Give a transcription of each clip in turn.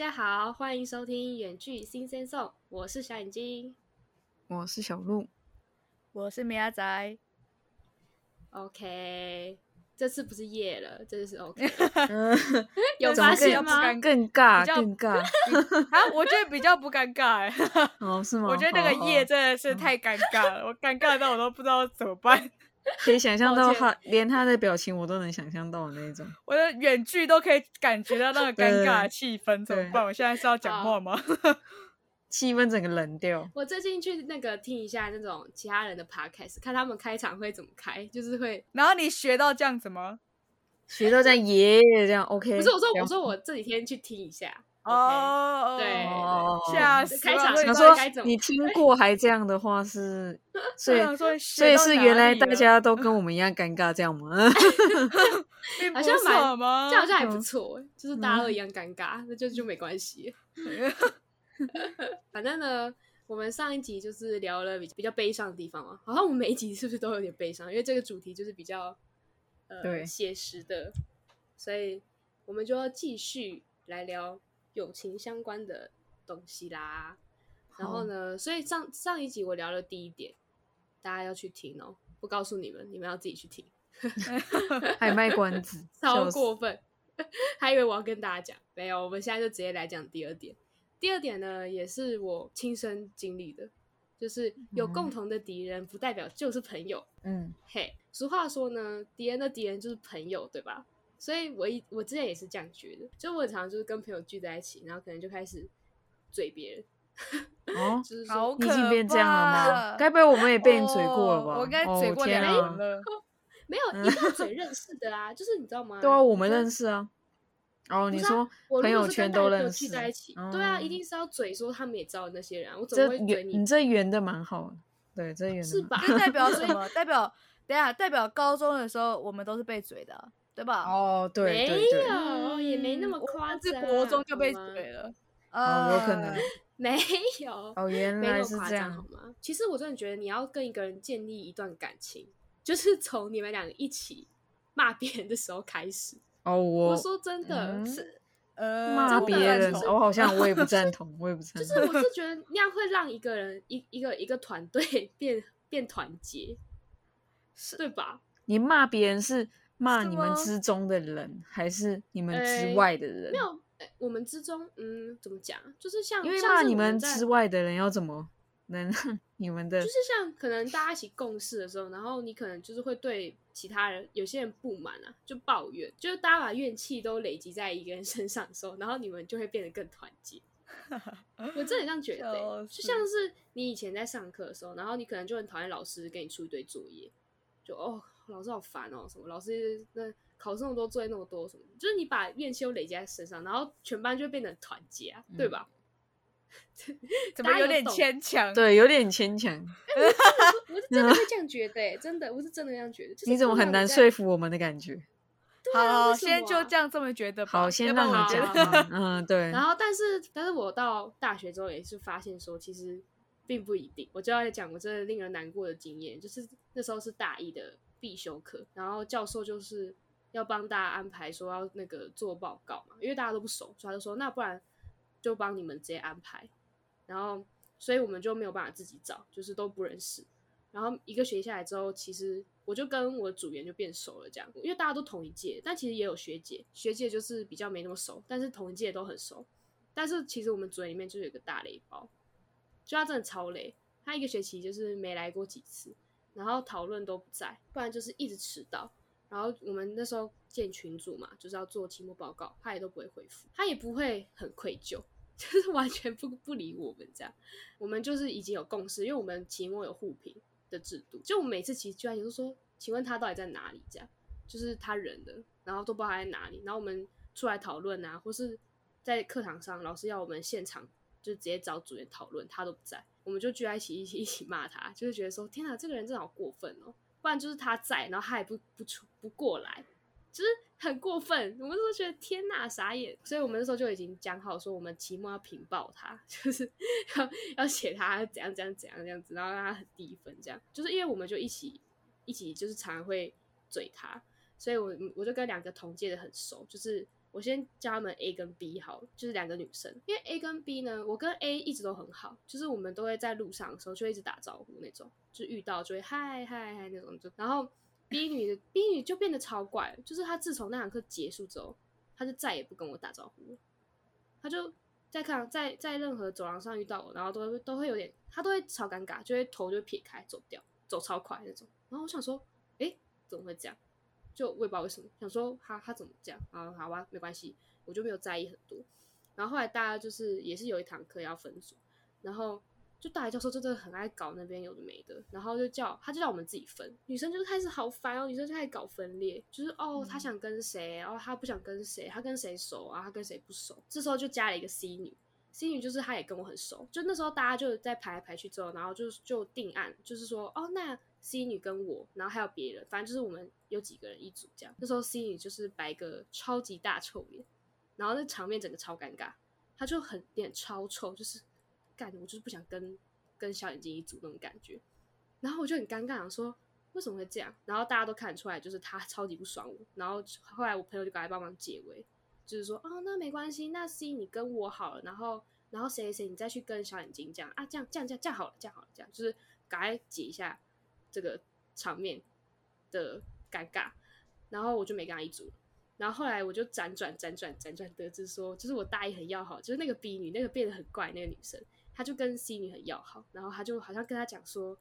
大家好，欢迎收听远距新鲜颂，我是小眼睛，我是小鹿，我是米阿仔。OK，这次不是夜了，这次是 OK，有发现吗？更尬，更尬 啊！我觉得比较不尴尬哎。哦，是吗？我觉得那个夜真的是太尴尬了，我尴尬到我都不知道怎么办。可以想象到他，连他的表情我都能想象到的那种。我的远距都可以感觉到那个尴尬的气氛，怎么办？我现在是要讲话吗？气氛整个冷掉。我最近去那个听一下那种其他人的 podcast，看他们开场会怎么开，就是会。然后你学到这样子吗？学到这样耶，这样 OK。不是我说，我说我这几天去听一下。哦，对，下开场他说你听过还这样的话是，所以所以是原来大家都跟我们一样尴尬这样吗？好像蛮，这好像还不错，就是大家都一样尴尬，那就就没关系。反正呢，我们上一集就是聊了比比较悲伤的地方嘛，好像我们每一集是不是都有点悲伤？因为这个主题就是比较呃写实的，所以我们就要继续来聊。友情相关的东西啦，然后呢，所以上上一集我聊了第一点，大家要去听哦，不告诉你们，你们要自己去听，还卖关子，超过分，还以为我要跟大家讲，没有，我们现在就直接来讲第二点。第二点呢，也是我亲身经历的，就是有共同的敌人，不代表就是朋友。嗯，嘿，俗话说呢，敌人的敌人就是朋友，对吧？所以，我一我之前也是这样觉得，就我常常就是跟朋友聚在一起，然后可能就开始嘴别人，哦，就是说你已经变这样了吗？该不会我们也被你嘴过了吧？我该嘴过两人了，没有，一定要嘴认识的啊，就是你知道吗？对啊，我们认识啊。哦，你说朋友圈都认识，聚在一起，对啊，一定是要嘴说他们也知道那些人，我怎么会嘴你？你这圆的蛮好，对，这圆是吧？代表 什么？代表等下代表高中的时候我们都是被嘴的。对吧？哦，对，没有，也没那么夸张。国中就被怼了，呃，有可能 没有。哦，原来是这样，好吗？其实我真的觉得，你要跟一个人建立一段感情，就是从你们两个一起骂别人的时候开始。哦，我说真的是，呃，骂别人，我好像我也不赞 同，我也不赞同。就是我是觉得那样会让一个人一一个一个团队 变变团结，是对吧？你骂别人是。骂你们之中的人，还是你们之外的人？没有，我们之中，嗯，怎么讲？就是像，因为骂你们之外的人，要怎么能让你们的？就是像可能大家一起共事的时候，然后你可能就是会对其他人有些人不满啊，就抱怨，就是大家把怨气都累积在一个人身上的时候，然后你们就会变得更团结。我真的这样觉得，就像是你以前在上课的时候，然后你可能就很讨厌老师给你出一堆作业，就哦。老师好烦哦，什么老师那考试那么多，作业那么多，什么就是你把怨气都累积在身上，然后全班就会变得团结啊，对吧？怎么有点牵强？对，有点牵强。我是真的会这样觉得，真的，我是真的这样觉得。你怎么很难说服我们的感觉？好，先就这样这么觉得。好，先让你讲。嗯，对。然后，但是，但是我到大学之后也是发现说，其实并不一定。我就要讲我真的令人难过的经验，就是那时候是大一的。必修课，然后教授就是要帮大家安排说要那个做报告嘛，因为大家都不熟，所以他就说那不然就帮你们直接安排。然后，所以我们就没有办法自己找，就是都不认识。然后一个学期下来之后，其实我就跟我的组员就变熟了，这样，因为大家都同一届，但其实也有学姐，学姐就是比较没那么熟，但是同一届都很熟。但是其实我们组员里面就有一个大雷包，就他真的超雷，他一个学期就是没来过几次。然后讨论都不在，不然就是一直迟到。然后我们那时候建群组嘛，就是要做期末报告，他也都不会回复，他也不会很愧疚，就是完全不不理我们这样。我们就是已经有共识，因为我们期末有互评的制度，就我每次其实就都说，请问他到底在哪里？这样就是他人的，然后都不知道他在哪里。然后我们出来讨论啊，或是在课堂上，老师要我们现场就直接找组员讨论，他都不在。我们就聚在一起，一起一起骂他，就是觉得说，天哪，这个人真的好过分哦！不然就是他在，然后他也不不出不过来，就是很过分。我们都觉得天哪，傻眼。所以我们那时候就已经讲好说，我们期末要评报他，就是要要写他怎样怎样怎样这样子，然后让他很低分，这样。就是因为我们就一起一起，就是常常会嘴他，所以我我就跟两个同届的很熟，就是我先叫他们 A 跟 B 好，就是两个女生，因为 A 跟 B 呢，我跟 A 一直都很好，就是我们都会在路上的时候就一直打招呼那种，就遇到就会嗨嗨嗨那种，就然后 B 女的 B 女就变得超怪，就是她自从那堂课结束之后，她就再也不跟我打招呼了，她就。在看在在任何走廊上遇到我，然后都都会有点，他都会超尴尬，就会头就撇开走掉，走超快那种。然后我想说，哎，怎么会这样？就我也不知道为什么，想说他他怎么这样啊？好吧，没关系，我就没有在意很多。然后后来大家就是也是有一堂课要分组，然后。就大学教授真的很爱搞那边有的没的，然后就叫他就叫我们自己分，女生就开始好烦哦，女生就开始搞分裂，就是哦，她想跟谁，然后她不想跟谁，她跟谁熟啊，她跟谁不熟，这时候就加了一个 C 女，C 女就是她也跟我很熟，就那时候大家就在排来排去之后，然后就就定案，就是说哦，那 C 女跟我，然后还有别人，反正就是我们有几个人一组这样。那时候 C 女就是摆个超级大臭脸，然后那场面整个超尴尬，她就很脸超臭，就是。干，我就是不想跟跟小眼睛一组那种感觉，然后我就很尴尬，想说为什么会这样？然后大家都看得出来，就是他 超级不爽我。然后后来我朋友就赶来帮忙解围，就是说哦，那没关系，那 C 你跟我好了，然后然后谁谁谁你再去跟小眼睛这样啊，这样这样这样这样好了，这样好了，这样就是赶快解一下这个场面的尴尬。然后我就没跟他一组。然后后来我就辗转辗转辗转得知说，就是我大一很要好，就是那个 B 女，那个变得很怪那个女生。她就跟 C 女很要好，然后她就好像跟他讲说，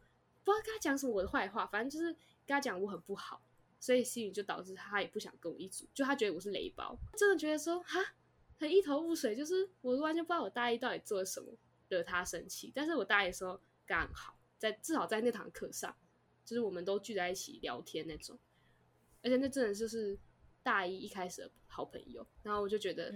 不知道跟他讲什么我的坏话，反正就是跟他讲我很不好，所以 C 女就导致他也不想跟我一组，就他觉得我是雷包，真的觉得说哈，很一头雾水，就是我完全不知道我大一到底做了什么惹他生气，但是我大一的时候刚好在至少在那堂课上，就是我们都聚在一起聊天那种，而且那真的就是大一一开始的好朋友，然后我就觉得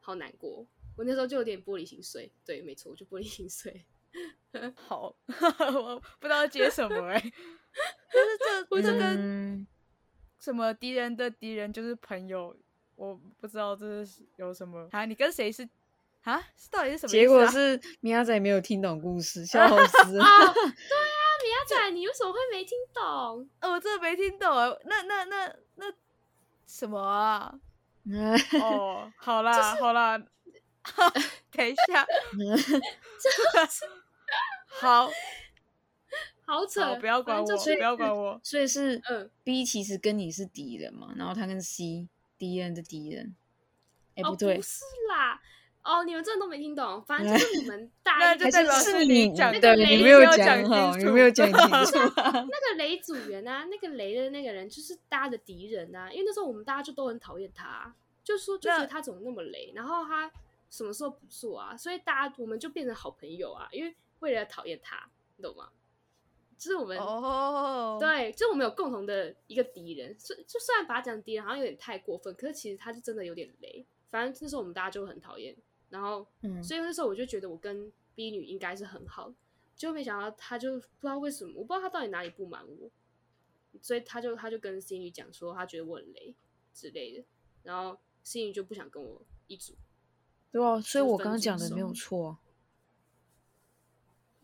好难过。我那时候就有点玻璃心碎，对，没错，我就玻璃心碎。好，我不知道接什么哎，就是这，我这跟什么敌人的敌人就是朋友，我不知道这是有什么啊？你跟谁是啊？到底是什么？结果是米亚仔没有听懂故事，笑死！对啊，米亚仔，你为什么会没听懂？我真的没听懂啊！那那那那什么啊？哦，好啦好啦。等一下，好好扯，不要管我，不要管我。所以是，嗯，B 其实跟你是敌人嘛，然后他跟 C 敌人的敌人。哎，不对，不是啦，哦，你们真的都没听懂，反正就是你们 大一就代表是你讲，的，你没有讲好，你没有讲清楚。那个雷组员啊，那个雷的那个人就是大家的敌人啊，因为那时候我们大家就都很讨厌他，就说就觉得他怎么那么雷，然后他。什么时候不做啊？所以大家我们就变成好朋友啊，因为为了讨厌他，你懂吗？就是我们哦，对，就是我们有共同的一个敌人。就就虽然把他讲敌人好像有点太过分，可是其实他就真的有点雷。反正那时候我们大家就很讨厌，然后，所以那时候我就觉得我跟 B 女应该是很好，就没想到他就不知道为什么，我不知道他到底哪里不满我，所以他就他就跟 C 女讲说他觉得我很雷之类的，然后 C 女就不想跟我一组。对啊，所以我刚刚讲的没有错，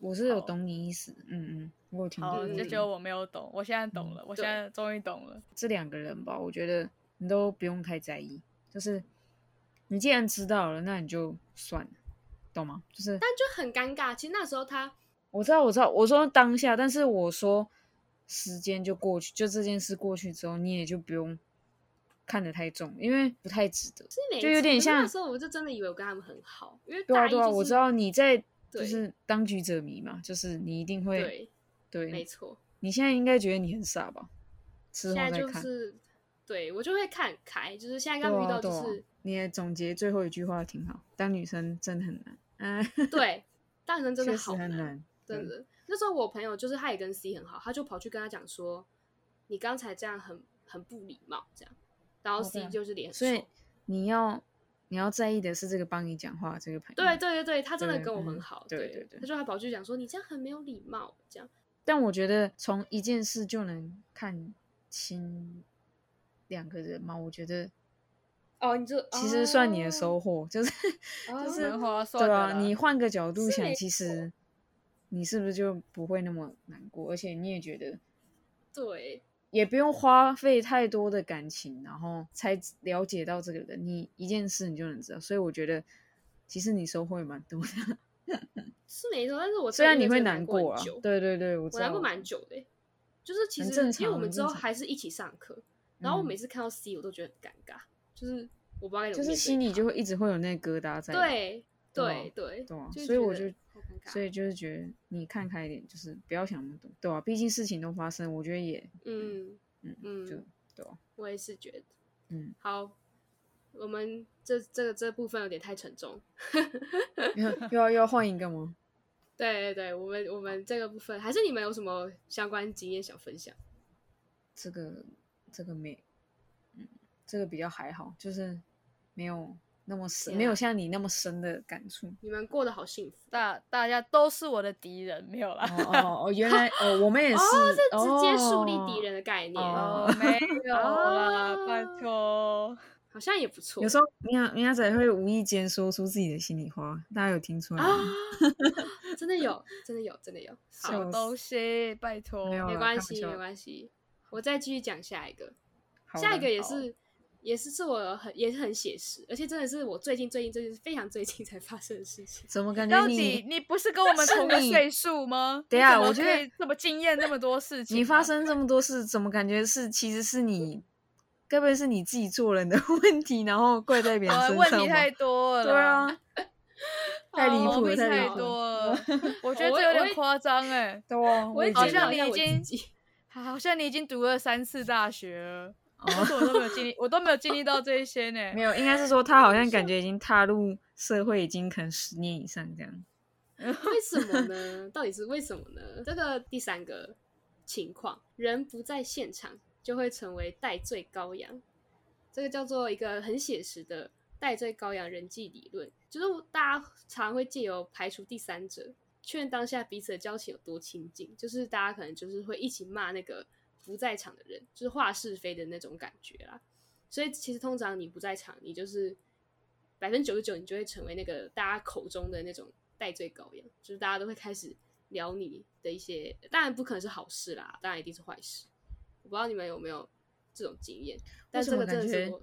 我是有懂你意思，嗯嗯，我有听懂。就觉得我没有懂，我现在懂了，我现在终于懂了。这两个人吧，我觉得你都不用太在意，就是你既然知道了，那你就算了，懂吗？就是，但就很尴尬。其实那时候他，我知道，我知道，我说当下，但是我说时间就过去，就这件事过去之后，你也就不用。看得太重，因为不太值得，就有点像那时候，我就真的以为我跟他们很好，因为对啊对啊，我知道你在就是当局者迷嘛，就是你一定会对，没错。你现在应该觉得你很傻吧？现在就是对我就会看开，就是现在刚遇到就是你也总结最后一句话挺好，当女生真的很难，嗯，对，当女生真的好难，真的。那时候我朋友就是他也跟 C 很好，他就跑去跟他讲说，你刚才这样很很不礼貌，这样。然后 C 就是脸，所以你要你要在意的是这个帮你讲话这个朋友。对对对对，他真的跟我很好。对对对，他就还跑去讲说你这样很没有礼貌，这样。但我觉得从一件事就能看清两个人嘛，我觉得哦，你就其实算你的收获，就是就是对啊，你换个角度想，其实你是不是就不会那么难过，而且你也觉得对。也不用花费太多的感情，然后才了解到这个人，你一件事你就能知道。所以我觉得，其实你收获也蛮多的。是没错，但是我虽然你会难过啊，对对对，我难过蛮久的。就是其实因为我们之后还是一起上课，然后我每次看到 C 我都觉得很尴尬，就是我不知道该怎么，就是心里就会一直会有那个疙瘩在。对对对对，所以我就。所以就是觉得你看开一点，就是不要想那么多，对吧？毕竟事情都发生，我觉得也，嗯嗯嗯，就对吧？我也是觉得，嗯，好，我们这这个这部分有点太沉重，又要又要换一个吗？对对对，我们我们这个部分还是你们有什么相关经验想分享？这个这个没，嗯，这个比较还好，就是没有。那么深，没有像你那么深的感触。你们过得好幸福，大大家都是我的敌人，没有啦。哦哦，原来 哦，我们也是，是直接树立敌人的概念。哦，没有啦，拜托，好像也不错。有时候，明亚明亚仔会无意间说出自己的心里话，大家有听出来吗？真的有，真的有，真的有。小东西，拜托，没关系，没关系。我再继续讲下一个，下一个也是。也是是我很也是很写实，而且真的是我最近最近最近非常最近才发生的事情。怎么感觉你你不是跟我们同个岁数吗？对啊，我觉得这么经验那么多事情，你发生这么多事，怎么感觉是其实是你，该不会是你自己做人的 问题，然后怪在别人身上问题太多了，对啊，太离谱了，太多了。我觉得这有点夸张哎，对啊，好像你已经，好像你已经读了三次大学了。我都没有经历，我都没有经历到这一些呢。没有，应该是说他好像感觉已经踏入社会，已经可能十年以上这样。为什么呢？到底是为什么呢？这个第三个情况，人不在现场就会成为代罪羔羊。这个叫做一个很写实的代罪羔羊人际理论，就是大家常会借由排除第三者，确认当下彼此的交情有多亲近。就是大家可能就是会一起骂那个。不在场的人就是话是非的那种感觉啦，所以其实通常你不在场，你就是百分之九十九，你就会成为那个大家口中的那种戴罪羔羊，就是大家都会开始聊你的一些，当然不可能是好事啦，当然一定是坏事。我不知道你们有没有这种经验，但这个真的是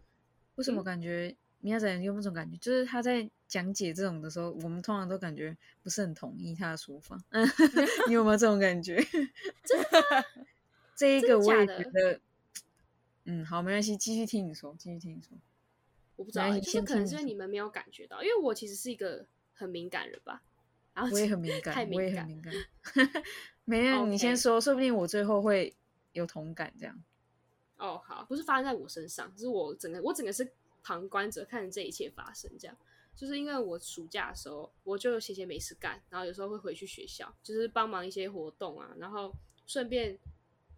为什么感觉米亚仔有那种感觉，就是他在讲解这种的时候，我们通常都感觉不是很同意他的说法。你有没有这种感觉？真的。这一个我也觉得，嗯，好，没关系，继续听你说，继续听你说。我不知道，就是可能是因为你们没有感觉到，因为我其实是一个很敏感人吧。然后我也很 敏感，我也很敏感。没有，你先说，说不定我最后会有同感这样。哦，好，不是发生在我身上，是我整个，我整个是旁观者，看着这一切发生。这样，就是因为我暑假的时候，我就闲闲没事干，然后有时候会回去学校，就是帮忙一些活动啊，然后顺便。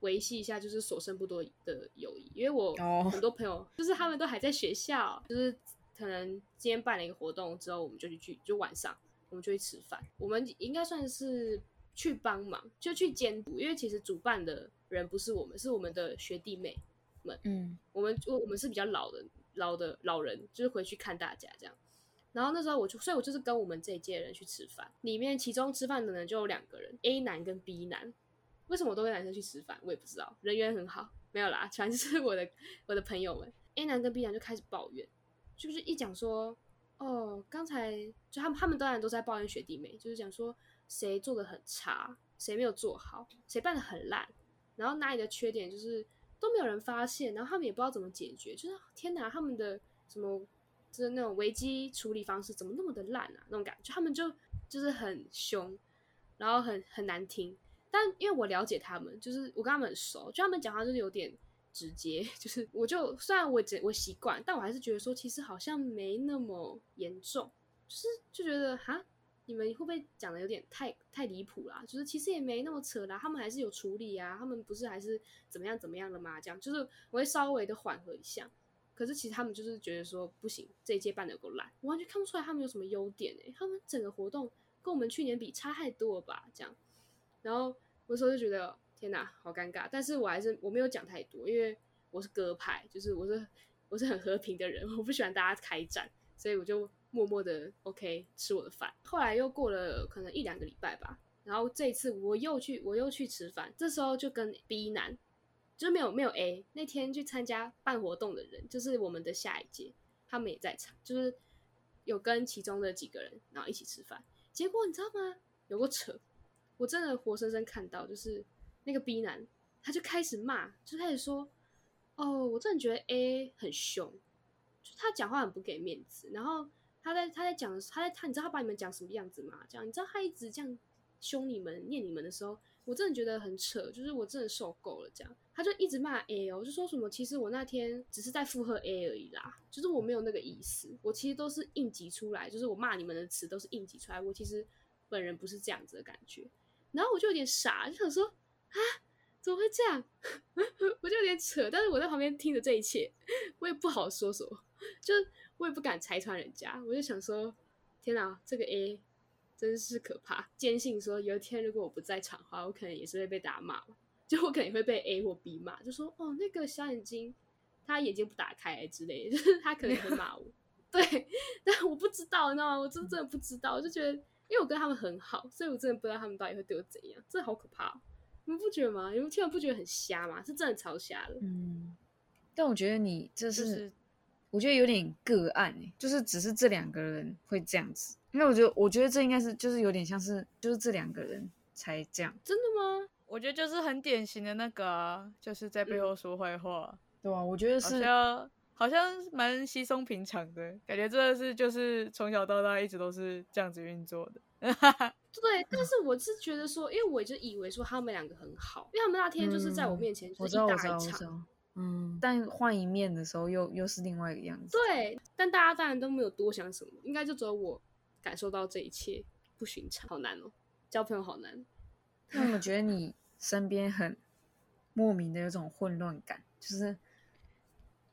维系一下就是所剩不多的友谊，因为我很多朋友就是他们都还在学校，就是可能今天办了一个活动之后，我们就去去，就晚上我们就去吃饭。我们应该算是去帮忙，就去监督，因为其实主办的人不是我们，是我们的学弟妹们。嗯，我们我我们是比较老的老的老人，就是回去看大家这样。然后那时候我就，所以我就是跟我们这一届人去吃饭，里面其中吃饭的人就有两个人，A 男跟 B 男。为什么我都跟男生去吃饭？我也不知道，人缘很好，没有啦，全是我的我的朋友们。A 男跟 B 男就开始抱怨，就是一讲说，哦，刚才就他们他们当然都在抱怨学弟妹，就是讲说谁做的很差，谁没有做好，谁办的很烂，然后哪里的缺点就是都没有人发现，然后他们也不知道怎么解决，就是天哪，他们的什么就是那种危机处理方式怎么那么的烂啊？那种感觉，他们就就是很凶，然后很很难听。但因为我了解他们，就是我跟他们很熟，就他们讲话就是有点直接，就是我就虽然我我习惯，但我还是觉得说其实好像没那么严重，就是就觉得哈，你们会不会讲的有点太太离谱啦？就是其实也没那么扯啦，他们还是有处理啊，他们不是还是怎么样怎么样的吗？这样就是我会稍微的缓和一下，可是其实他们就是觉得说不行，这一届办的够烂，我完全看不出来他们有什么优点诶，他们整个活动跟我们去年比差太多了吧？这样，然后。我时候就觉得天哪，好尴尬，但是我还是我没有讲太多，因为我是鸽派，就是我是我是很和平的人，我不喜欢大家开战，所以我就默默的 OK 吃我的饭。后来又过了可能一两个礼拜吧，然后这一次我又去我又去吃饭，这时候就跟 B 男就是没有没有 A 那天去参加办活动的人，就是我们的下一届，他们也在场，就是有跟其中的几个人然后一起吃饭。结果你知道吗？有个扯，我真的活生生看到，就是那个 B 男，他就开始骂，就开始说：“哦，我真的觉得 A 很凶，就他讲话很不给面子。”然后他在他在讲他在他，你知道他把你们讲什么样子吗？这样你知道他一直这样凶你们、念你们的时候。我真的觉得很扯，就是我真的受够了这样。他就一直骂 A 哦，就说什么其实我那天只是在附和 A 而已啦，就是我没有那个意思，我其实都是应急出来，就是我骂你们的词都是应急出来，我其实本人不是这样子的感觉。然后我就有点傻，就想说啊，怎么会这样？我就有点扯，但是我在旁边听着这一切，我也不好说什么，就我也不敢拆穿人家，我就想说，天哪，这个 A。真是可怕！坚信说有一天如果我不在场的话，我可能也是会被打骂就我可能会被 A 或 B 骂，就说哦那个小眼睛，他眼睛不打开之类，就是他可能会骂我。对，但我不知道，你知道吗？我真真的不知道，我就觉得，因为我跟他们很好，所以我真的不知道他们到底会对我怎样，这好可怕！你们不觉得吗？你们听完不觉得很瞎吗？是真的超瞎的。嗯，但我觉得你这是，我觉得有点个案哎，就是只是这两个人会这样子。因为我觉得，我觉得这应该是就是有点像是，就是这两个人才这样，真的吗？我觉得就是很典型的那个，就是在背后说坏话，对啊，我觉得是，好像蛮稀松平常的感觉，真的是就是从小到大一直都是这样子运作的。对，但是我是觉得说，因为我就以为说他们两个很好，因为他们那天就是在我面前就是一打一场，嗯，但换一面的时候又又是另外一个样子。对，但大家当然都没有多想什么，应该就只有我。感受到这一切不寻常，好难哦，交朋友好难。那我觉得你身边很莫名的有种混乱感，就是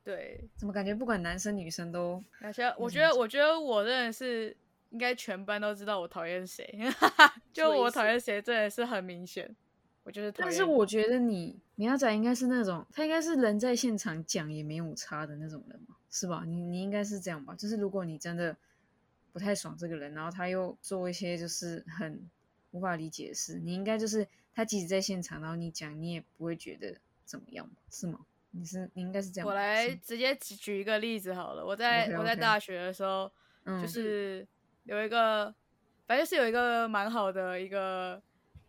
对，怎么感觉不管男生女生都……而且我觉得，我觉得我真的是应该全班都知道我讨厌谁，就我讨厌谁真的是很明显。我就是，但是我觉得你米亚仔应该是那种，他应该是人在现场讲也没有差的那种人嘛，是吧？你你应该是这样吧？就是如果你真的。不太爽这个人，然后他又做一些就是很无法理解的事。你应该就是他即使在现场，然后你讲，你也不会觉得怎么样是吗？你是你应该是这样。我来直接举一个例子好了。我在我在大学的时候，就是有一个，反正是有一个蛮好的一个。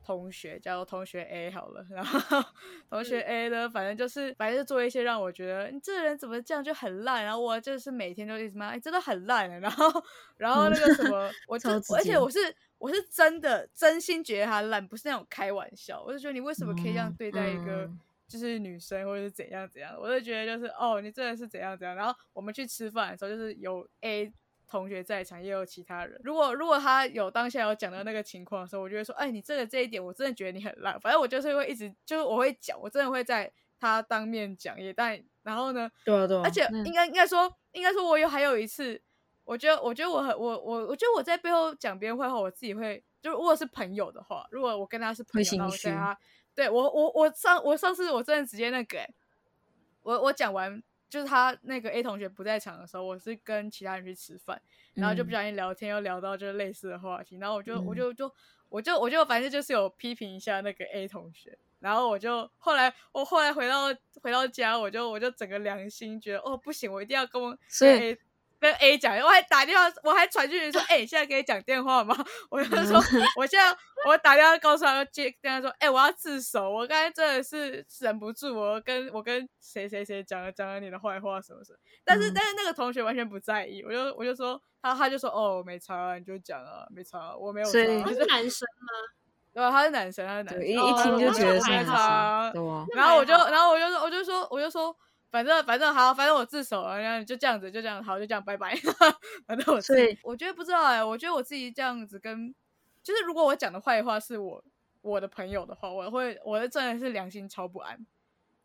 同学叫同学 A 好了，然后同学 A 呢，反正就是反正就做一些让我觉得你这个人怎么这样就很烂，然后我就是每天都一直骂，哎，真的很烂 然后然后那个什么，我就而且我是我是真的真心觉得他烂，不是那种开玩笑，我就觉得你为什么可以这样对待一个就是女生或者是怎样怎样，我就觉得就是哦，你真的是怎样怎样，然后我们去吃饭的时候就是有 A。同学在场，也有其他人。如果如果他有当下有讲到那个情况的时候，我就会说：“哎，你这个这一点，我真的觉得你很烂。”反正我就是会一直，就是我会讲，我真的会在他当面讲。也但然后呢？对啊对啊。而且应该应该说，应该说我有还有一次，我觉得我觉得我很我我我觉得我在背后讲别人坏话，我自己会就如果是朋友的话，如果我跟他是朋友，然后对他，对我我我上我上次我真的直接那个，我我讲完。就是他那个 A 同学不在场的时候，我是跟其他人去吃饭，然后就不小心聊天，又聊到就是类似的话题，然后我就我就就我就我就反正就是有批评一下那个 A 同学，然后我就后来我后来回到回到家，我就我就整个良心觉得哦不行，我一定要跟我所以。跟 A 讲，我还打电话，我还传讯息说，哎，现在可以讲电话吗？我就说，我现在我打电话告诉他，接跟他说，哎，我要自首，我刚才真的是忍不住，我跟我跟谁谁谁讲了讲了你的坏话什么什么。但是但是那个同学完全不在意，我就我就说他他就说哦没差，你就讲啊没差，我没有。所以他是男生吗？对，他是男生，他是男生，一一听就觉得是男生。然后我就然后我就说我就说我就说。反正反正好，反正我自首了，然后就这样子，就这样好，就这样，拜拜。反正我自己，我觉得不知道哎，我觉得我自己这样子跟，就是如果我讲的坏话是我我的朋友的话，我会，我的真的是良心超不安，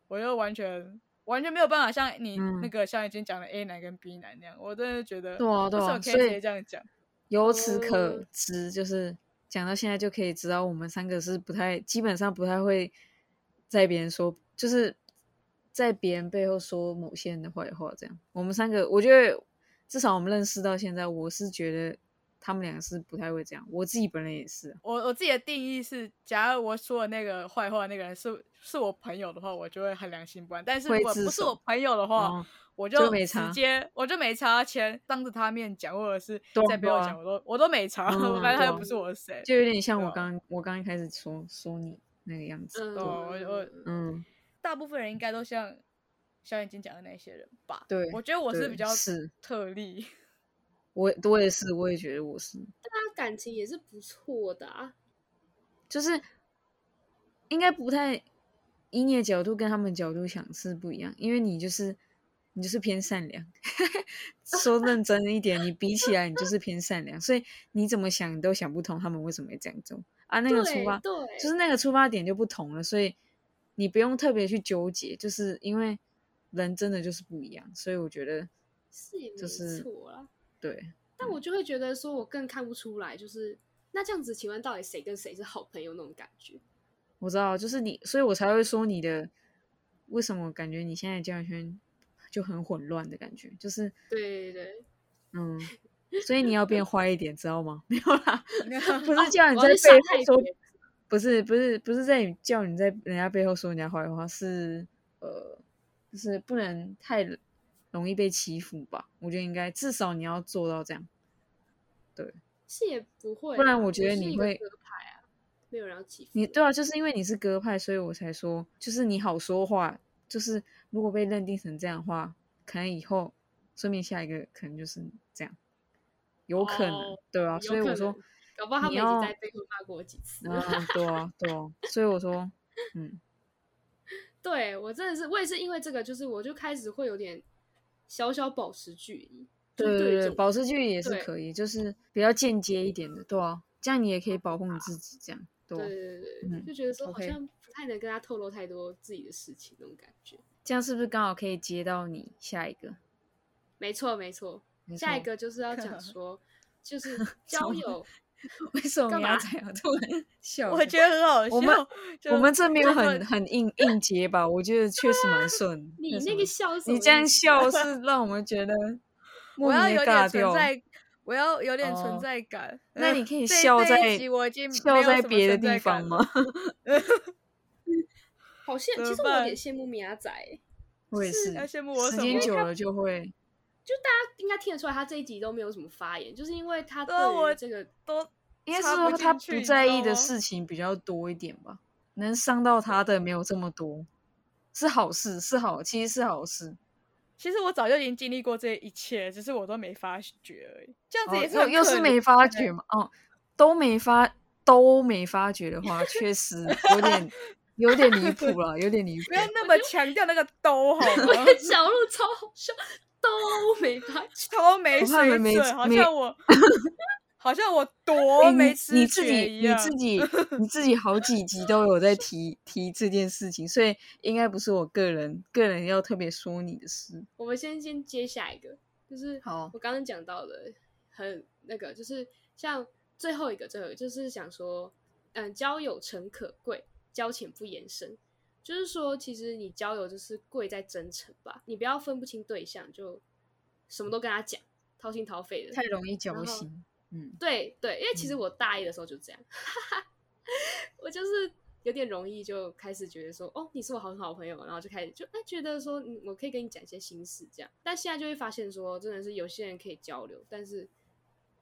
我就完全完全没有办法像你那个像已经讲的 A 男跟 B 男那样，我真的觉得对啊对啊，所以这样讲，由此可知，就是讲到现在就可以知道，我们三个是不太，基本上不太会在别人说，就是。在别人背后说某些人的坏话，这样我们三个，我觉得至少我们认识到现在，我是觉得他们两个是不太会这样。我自己本人也是，我我自己的定义是，假如我说的那个坏话那个人是是我朋友的话，我就会很良心不安。但是如果不是我朋友的话，我就直接我就没查钱，当着他面讲，或者是在背后讲，我都我都没查，反正他又不是我谁，就有点像我刚我刚一开始说说你那个样子。对，我我嗯，大部分人应该都像小眼睛讲的那些人吧？对，我觉得我是比较是特例。我我也是，我也觉得我是。大家感情也是不错的啊，就是应该不太。以你的角度跟他们角度想是不一样，因为你就是你就是偏善良。说认真一点，你比起来你就是偏善良，所以你怎么想你都想不通他们为什么会这样做啊？那个出发对，就是那个出发点就不同了，所以你不用特别去纠结，就是因为人真的就是不一样，所以我觉得是也没错啦。对，但我就会觉得说，我更看不出来，就是那这样子，请问到底谁跟谁是好朋友那种感觉？我知道，就是你，所以我才会说你的为什么感觉你现在交友圈就很混乱的感觉，就是对对对，嗯，所以你要变坏一点，知道吗？没有啦，不是叫你在背后说，不是不是不是在叫你在人家背后说人家坏话，是呃，就是不能太容易被欺负吧？我觉得应该至少你要做到这样，对，是也不会，不然我觉得你会。没有人要欺负你，对啊，就是因为你是鸽派，所以我才说，就是你好说话。就是如果被认定成这样的话，可能以后说明下一个可能就是这样，有可能，对啊。所以我说，搞不好他们已经在背后骂过我几次。啊，对啊，对啊。所以我说，嗯，对我真的是，我也是因为这个，就是我就开始会有点小小保持距离。对对对，保持距离也是可以，就是比较间接一点的，对啊，这样你也可以保护你自己，这样。对对对对，就觉得说好像不太能跟他透露太多自己的事情那种感觉。这样是不是刚好可以接到你下一个？没错没错，下一个就是要讲 说，就是交友。为什么要这样突然 笑？我觉得很好笑。我们我们这没有很很应应 接吧？我觉得确实蛮顺。你那个笑，你这样笑是让我们觉得我要有点存在。我要有点存在感，那你可以笑在笑在别的地方吗？好羡，其实我有点羡慕米亚仔，我也是，羡慕我时间久了就会，就大家应该听得出来，他这一集都没有什么发言，就是因为他对我这个都应该是说他不在意的事情比较多一点吧，能伤到他的没有这么多，是好事，是好，其实是好事。其实我早就已经经历过这一切，只是我都没发觉而已。这样子也是又又是没发觉嘛？哦，都没发都没发觉的话，确实有点有点离谱了，有点离谱。不要那么强调那个都好吗？小鹿超好笑，都没发觉，超没水准，好像我。好像我多没吃你自己你自己你自己好几集都有在提提这件事情，所以应该不是我个人个人要特别说你的事。我们先先接下一个，就是好，我刚刚讲到的很那个，就是像最后一个，最后就是想说，嗯，交友诚可贵，交浅不言深，就是说，其实你交友就是贵在真诚吧，你不要分不清对象，就什么都跟他讲，掏心掏肺的，太容易交心。嗯，对对，因为其实我大一的时候就这样，我就是有点容易就开始觉得说，哦，你是我很好朋友，然后就开始就哎觉得说，我可以跟你讲一些心事这样。但现在就会发现说，真的是有些人可以交流，但是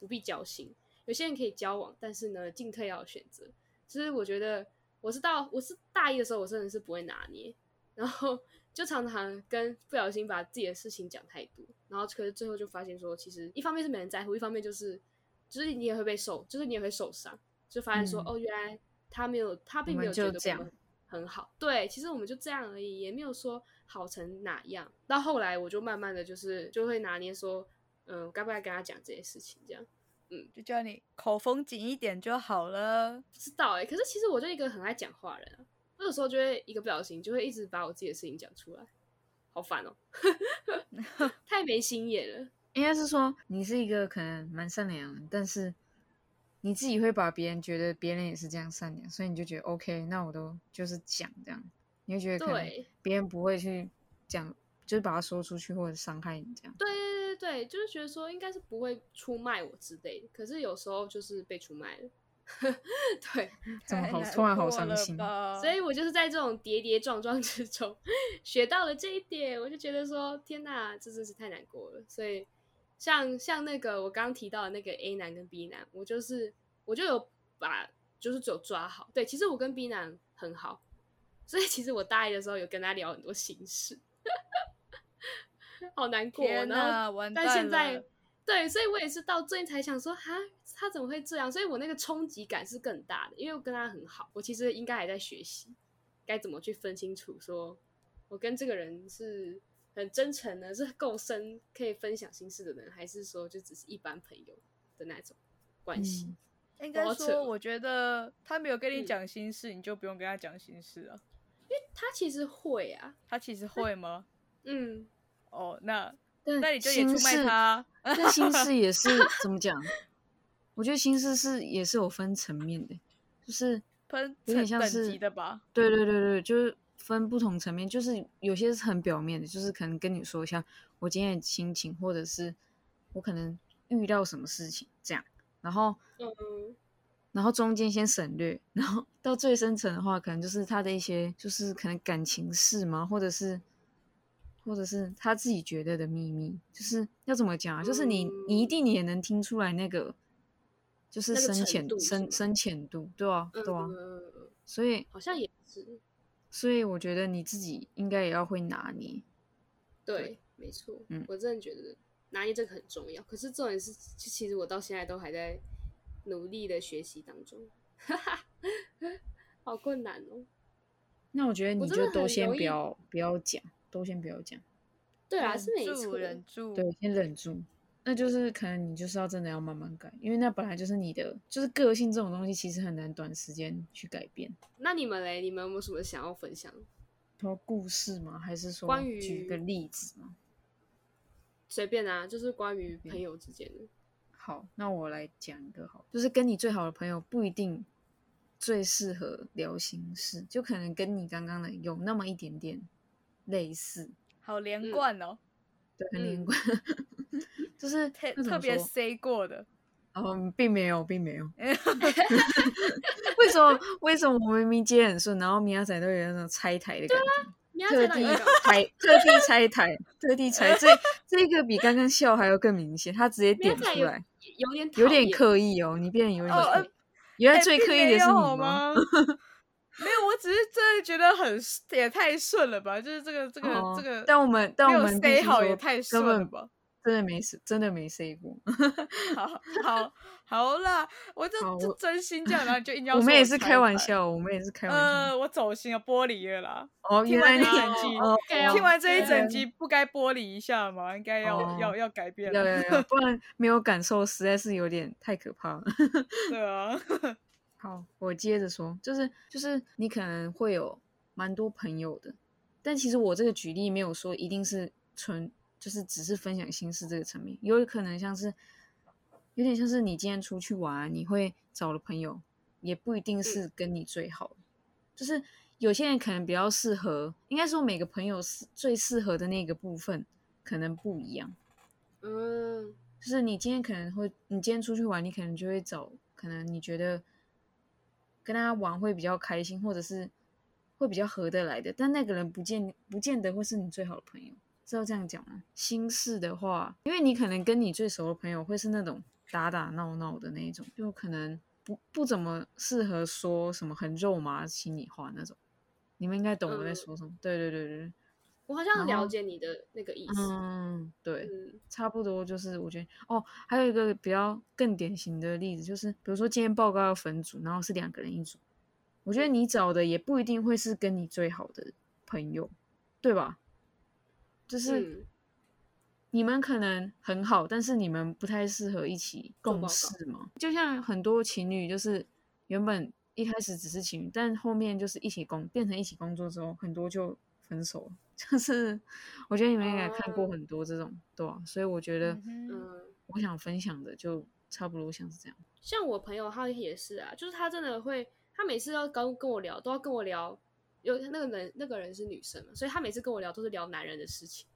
不必交心；有些人可以交往，但是呢，进退要选择。其实我觉得我是到我是大一的时候，我真的是不会拿捏，然后 就常常跟不小心把自己的事情讲太多，然后可是最后就发现说，其实一方面是没人在乎，一方面就是。就是你也会被受，就是你也会受伤，就发现说哦，原来他没有，他并没有觉得我们很好。对，其实我们就这样而已，也没有说好成哪样。到后来，我就慢慢的就是就会拿捏说，嗯，该不该跟他讲这些事情，这样，嗯，就叫你口风紧一点就好了。不知道哎，可是其实我就一个很爱讲话人啊，有时候就会一个不小心就会一直把我自己的事情讲出来，好烦哦，太没心眼了。应该是说你是一个可能蛮善良，但是你自己会把别人觉得别人也是这样善良，所以你就觉得 OK，那我都就是讲这样，你会觉得可能别人不会去讲，就是把它说出去或者伤害你这样。对对就是觉得说应该是不会出卖我之类的，可是有时候就是被出卖了。对，怎么好突然好伤心所以我就是在这种跌跌撞撞之中学到了这一点，我就觉得说天哪，这真是太难过了。所以像像那个我刚刚提到的那个 A 男跟 B 男，我就是我就有把就是只有抓好。对，其实我跟 B 男很好，所以其实我大一的时候有跟他聊很多心事，好难过然后但现在对，所以我也是到最近才想说，哈，他怎么会这样？所以我那个冲击感是更大的，因为我跟他很好，我其实应该还在学习该怎么去分清楚，说我跟这个人是很真诚的，是够深可以分享心事的人，还是说就只是一般朋友的那种关系？嗯应该说，我觉得他没有跟你嗯讲心事，你就不用跟他讲心事啊。他其实会啊，他其实会吗？嗯，哦，那但那你就也出卖心事他。但心事也是怎么讲？我觉得心事是也是有分层面的，就是分有点像是级的吧？对对对对，就是分不同层面，就是有些是很表面的，就是可能跟你说一下我今天的心情，或者是我可能遇到什么事情这样，然后嗯，然后中间先省略，然后到最深层的话，可能就是他的一些就是可能感情事嘛，或者是或者是他自己觉得的秘密，就是要怎么讲啊？就是你你一定也能听出来那个就是深浅深深浅度，对啊对啊，嗯所以好像也是，所以我觉得你自己应该也要会拿捏。对，没错，嗯我真的觉得拿捏这个很重要。可是重点是，其其实我到现在都还在努力的学习当中，哈哈，好困难哦。那我觉得你就都先不要不要讲，都先不要讲，对啊，是没忍住。对，先忍住。那就是可能你就是要真的要慢慢改，因为那本来就是你的，就是个性这种东西，其实很难短时间去改变。那你们嘞？你们有没有什么想要分享？说故事吗？还是说关于举个例子吗？随便啊，就是关于朋友之间的。好，那我来讲一个好，就是跟你最好的朋友不一定最适合聊心事，就可能跟你刚刚的有那么一点点类似，好连嗯贯哦，对，很连嗯贯，就是特特别说 say 过的。嗯，并没有，并没有。为什么？为什么我明明接很顺，然后米亚仔都有那种拆台的感觉？特地拆，特地拆台，特地拆，这这个比刚刚笑还要更明显，他直接点出来，有点有点刻意哦，你变得有点哦刻意。原来最刻意的是你吗？吗？没有，我只是真的觉得很也太顺了吧，就是这个这个、哦这个，但我们但没有我们必 say 好也太顺了吧。真的没事，真的没 say 过。好好好啦，我就就真心这样，然后你就硬要说我们也是。开玩笑，我们也是开玩笑。呃，我走心了，玻璃了啦。哦，听完这一整集哦听完这一整集，不该玻璃一下吗？应该要、哦要要改变要了。要要，不然没有感受，实在是有点太可怕了。对啊，好，我接着说，就是就是你可能会有蛮多朋友的，但其实我这个举例没有说一定是纯，就是只是分享心事这个层面，有可能像是有点像是你今天出去玩，你会找的朋友，也不一定是跟你最好。的，就是有些人可能比较适合，应该说每个朋友是最适合的那个部分可能不一样。嗯，就是你今天可能会，你今天出去玩，你可能就会找可能你觉得跟他玩会比较开心，或者是会比较合得来的，但那个人不见不见得会是你最好的朋友，知道这样讲吗？心事的话，因为你可能跟你最熟的朋友会是那种打打闹闹的那一种，就可能不不怎么适合说什么很肉麻心里话那种。你们应该懂我在嗯说什么？对对对对，我好像了解你的那个意思。嗯，对。嗯差不多就是我觉得哦，还有一个比较更典型的例子，就是比如说今天报告要分组，然后是两个人一组，我觉得你找的也不一定会是跟你最好的朋友，对吧？就是嗯你们可能很好，但是你们不太适合一起共事嘛。就像很多情侣，就是原本一开始只是情侣，但后面就是一起工变成一起工作之后，很多就分手。就是我觉得你们应该看过哦很多这种，对啊，所以我觉得嗯，我想分享的就差不多像是这样。像我朋友他也是啊，就是他真的会，他每次要跟跟我聊，都要跟我聊，有那个人那个人是女生嘛，所以他每次跟我聊都是聊男人的事情，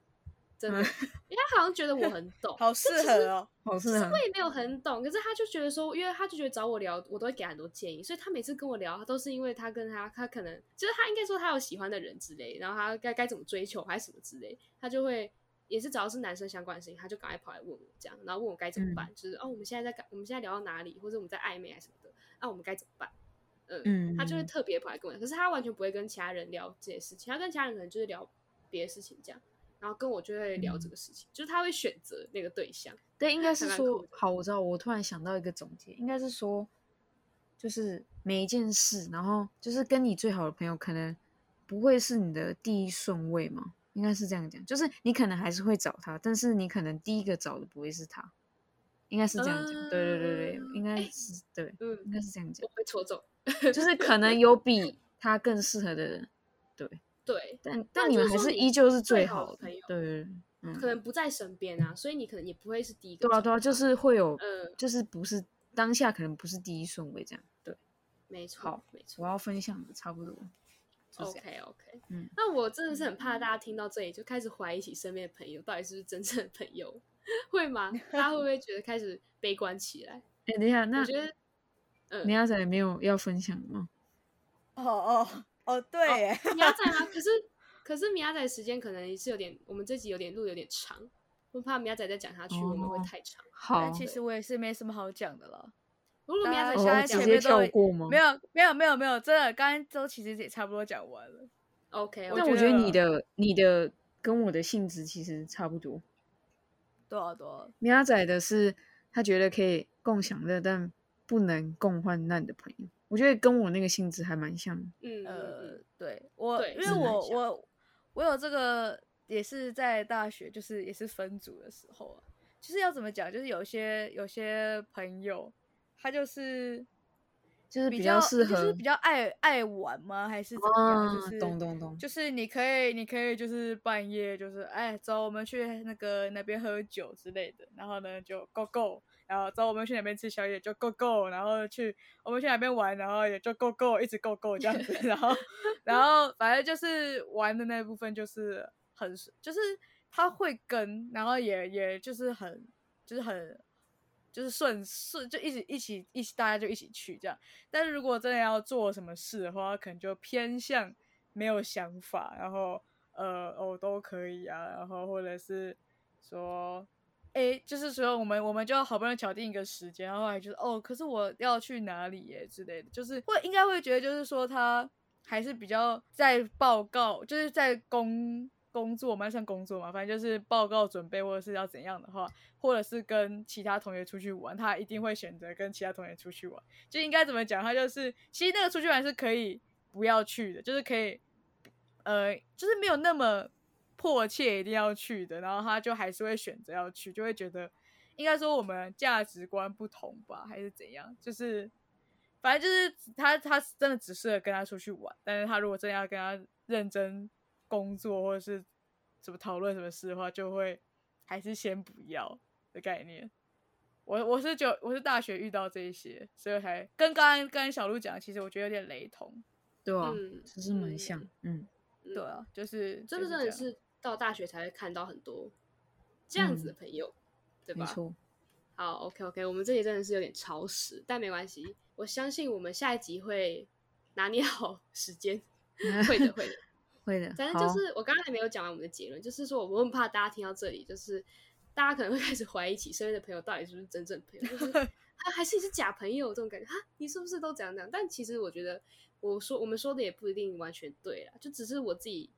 真的，因为他好像觉得我很懂，好适合哦。好适合我，也没有很懂，可是他就觉得说，因为他就觉得找我聊，我都会给他很多建议，所以他每次跟我聊，都是因为他跟他他可能就是他应该说他有喜欢的人之类，然后他该该怎么追求还是什么之类，他就会也是只要是男生相关的事情，他就赶快跑来问我这样，然后问我该怎么办，就是哦我们现在在干我们现在聊到哪里，或者我们在暧昧还是什么的，那、我们该怎么办？嗯，嗯，他就会特别跑来跟我，可是他完全不会跟其他人聊这些事情，他跟其他人可能就是聊别的事情这样，然后跟我就会聊这个事情，就是他会选择那个对象。对，应该是说好，我知道，我突然想到一个总结，应该是说，就是每一件事，然后就是跟你最好的朋友，可能不会是你的第一顺位嘛，应该是这样讲，就是你可能还是会找他，但是你可能第一个找的不会是他，应该是这样讲，对对对对，应该是对，嗯，应该是这样讲我，被戳中。就是可能有比他更适合的人，对，对，但但但你们还是依旧是最最好的，朋友对嗯，可能不在身边啊，所以你可能也不会是第一个。对啊对啊，就是会有，嗯，就是不是当下可能不是第一顺位这样，对。没错，好没错。我要分享的差不多，OK OK，嗯，那我真的是很怕大家听到这里就开始怀疑起身边的朋友到底是不是真正的朋友，会吗？大家会不会觉得开始悲观起来？哎、等一下，那我觉得，嗯，米亚仔没有要分享的吗？哦哦哦，对耶，米亚仔吗？可是可是米亚仔时间可能是有点，我们这集有点录有点长，我怕米亚仔再讲下去、我们会哦太长。好但，其实我也是没什么好讲的了。如果米亚仔大家我想讲接现在前面都跳过吗？没有没有没有没有，真的，刚刚都其实也差不多讲完了。，OK，那我觉得我觉得你的你的跟我的性质其实差不多。多少多少？米亚仔的是他觉得可以共享乐，但不能共患难的朋友。我觉得跟我那个性质还蛮像。嗯，呃嗯，对我，对因为我我我有这个，也是在大学，就是也是分组的时候啊，就是要怎么讲，就是有些有些朋友，他就是就是比比较适合就是比较爱爱玩吗？还是怎么样？啊就是懂懂懂就是你可以你可以就是半夜就是哎走，我们去那个那边喝酒之类的，然后呢就 go go，然后走我们去哪边吃宵夜就 go go，然后去我们去哪边玩，然后也就 go go，一直 go go 这样子，然后然后反正就是玩的那部分就是很就是他会跟，然后也也就是很就是很就是顺顺就一直一起一起大家就一起去这样。但是如果真的要做什么事的话，可能就偏向没有想法，然后呃哦都可以啊，然后或者是说。诶，就是说我们我们就好不容易敲定一个时间，然后后来就是哦，可是我要去哪里耶之类的，就是会应该会觉得就是说他还是比较在报告，就是在工工作嘛，算工作嘛，反正就是报告准备或者是要怎样的话，或者是跟其他同学出去玩，他一定会选择跟其他同学出去玩。就应该怎么讲？他就是其实那个出去玩是可以不要去的，就是可以呃，就是没有那么迫切一定要去的，然后他就还是会选择要去，就会觉得应该说我们价值观不同吧，还是怎样？就是反正就是他他真的只适合跟他出去玩，但是他如果真的要跟他认真工作或者是什么讨论什么事的话，就会还是先不要的概念。我我是就我是大学遇到这一些，所以才跟刚刚跟小鹿讲，其实我觉得有点雷同。对啊，嗯其实蛮像。嗯，嗯对啊，就是真的是到大学才会看到很多这样子的朋友，对吧？没错。好，OK OK，我们这里真的是有点超时，但没关系，我相信我们下一集会拿捏好 时间，会的会的。会的。反正就是我刚刚还没有讲完我们的结论，就是说我很怕大家听到这里，就是大家可能会开始怀疑起身边的朋友到底是不是真正朋友，就是啊还是你是假朋友这种感觉，啊，你是不是都怎样怎样？但其实我觉得我说我们说的也不一定完全对啦，就只是我自己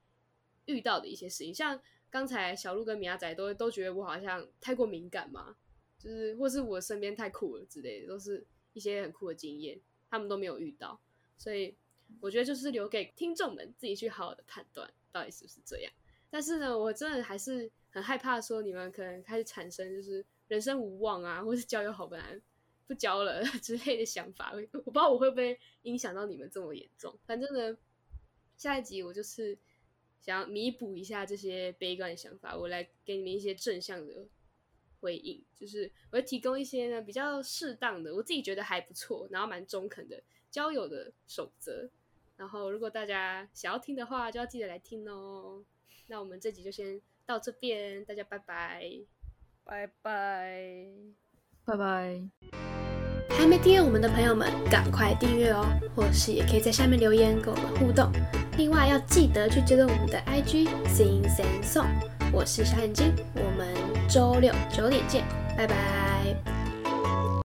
遇到的一些事情，像刚才小鹿跟米亚仔都都觉得我好像太过敏感嘛，就是或是我身边太酷了之类的，都是一些很酷的经验，他们都没有遇到，所以我觉得就是留给听众们自己去好好的判断到底是不是这样。但是呢，我真的还是很害怕说你们可能开始产生就是人生无望啊，或是交友好不难不交了 之类的想法。我不知道我会不会影响到你们这么严重。反正呢，下一集我就是想要弥补一下这些悲观的想法，我来给你们一些正向的回应，就是我会提供一些呢比较适当的，我自己觉得还不错，然后蛮中肯的交友的守则。然后如果大家想要听的话，就要记得来听哦。那我们这集就先到这边，大家拜拜，拜拜，拜拜。还没订阅我们的朋友们，赶快订阅哦！或是也可以在下面留言跟我们互动。另外要记得去追踪我们的 IG Sing Sing Song。我是小眼睛，我们周六九点见，拜拜。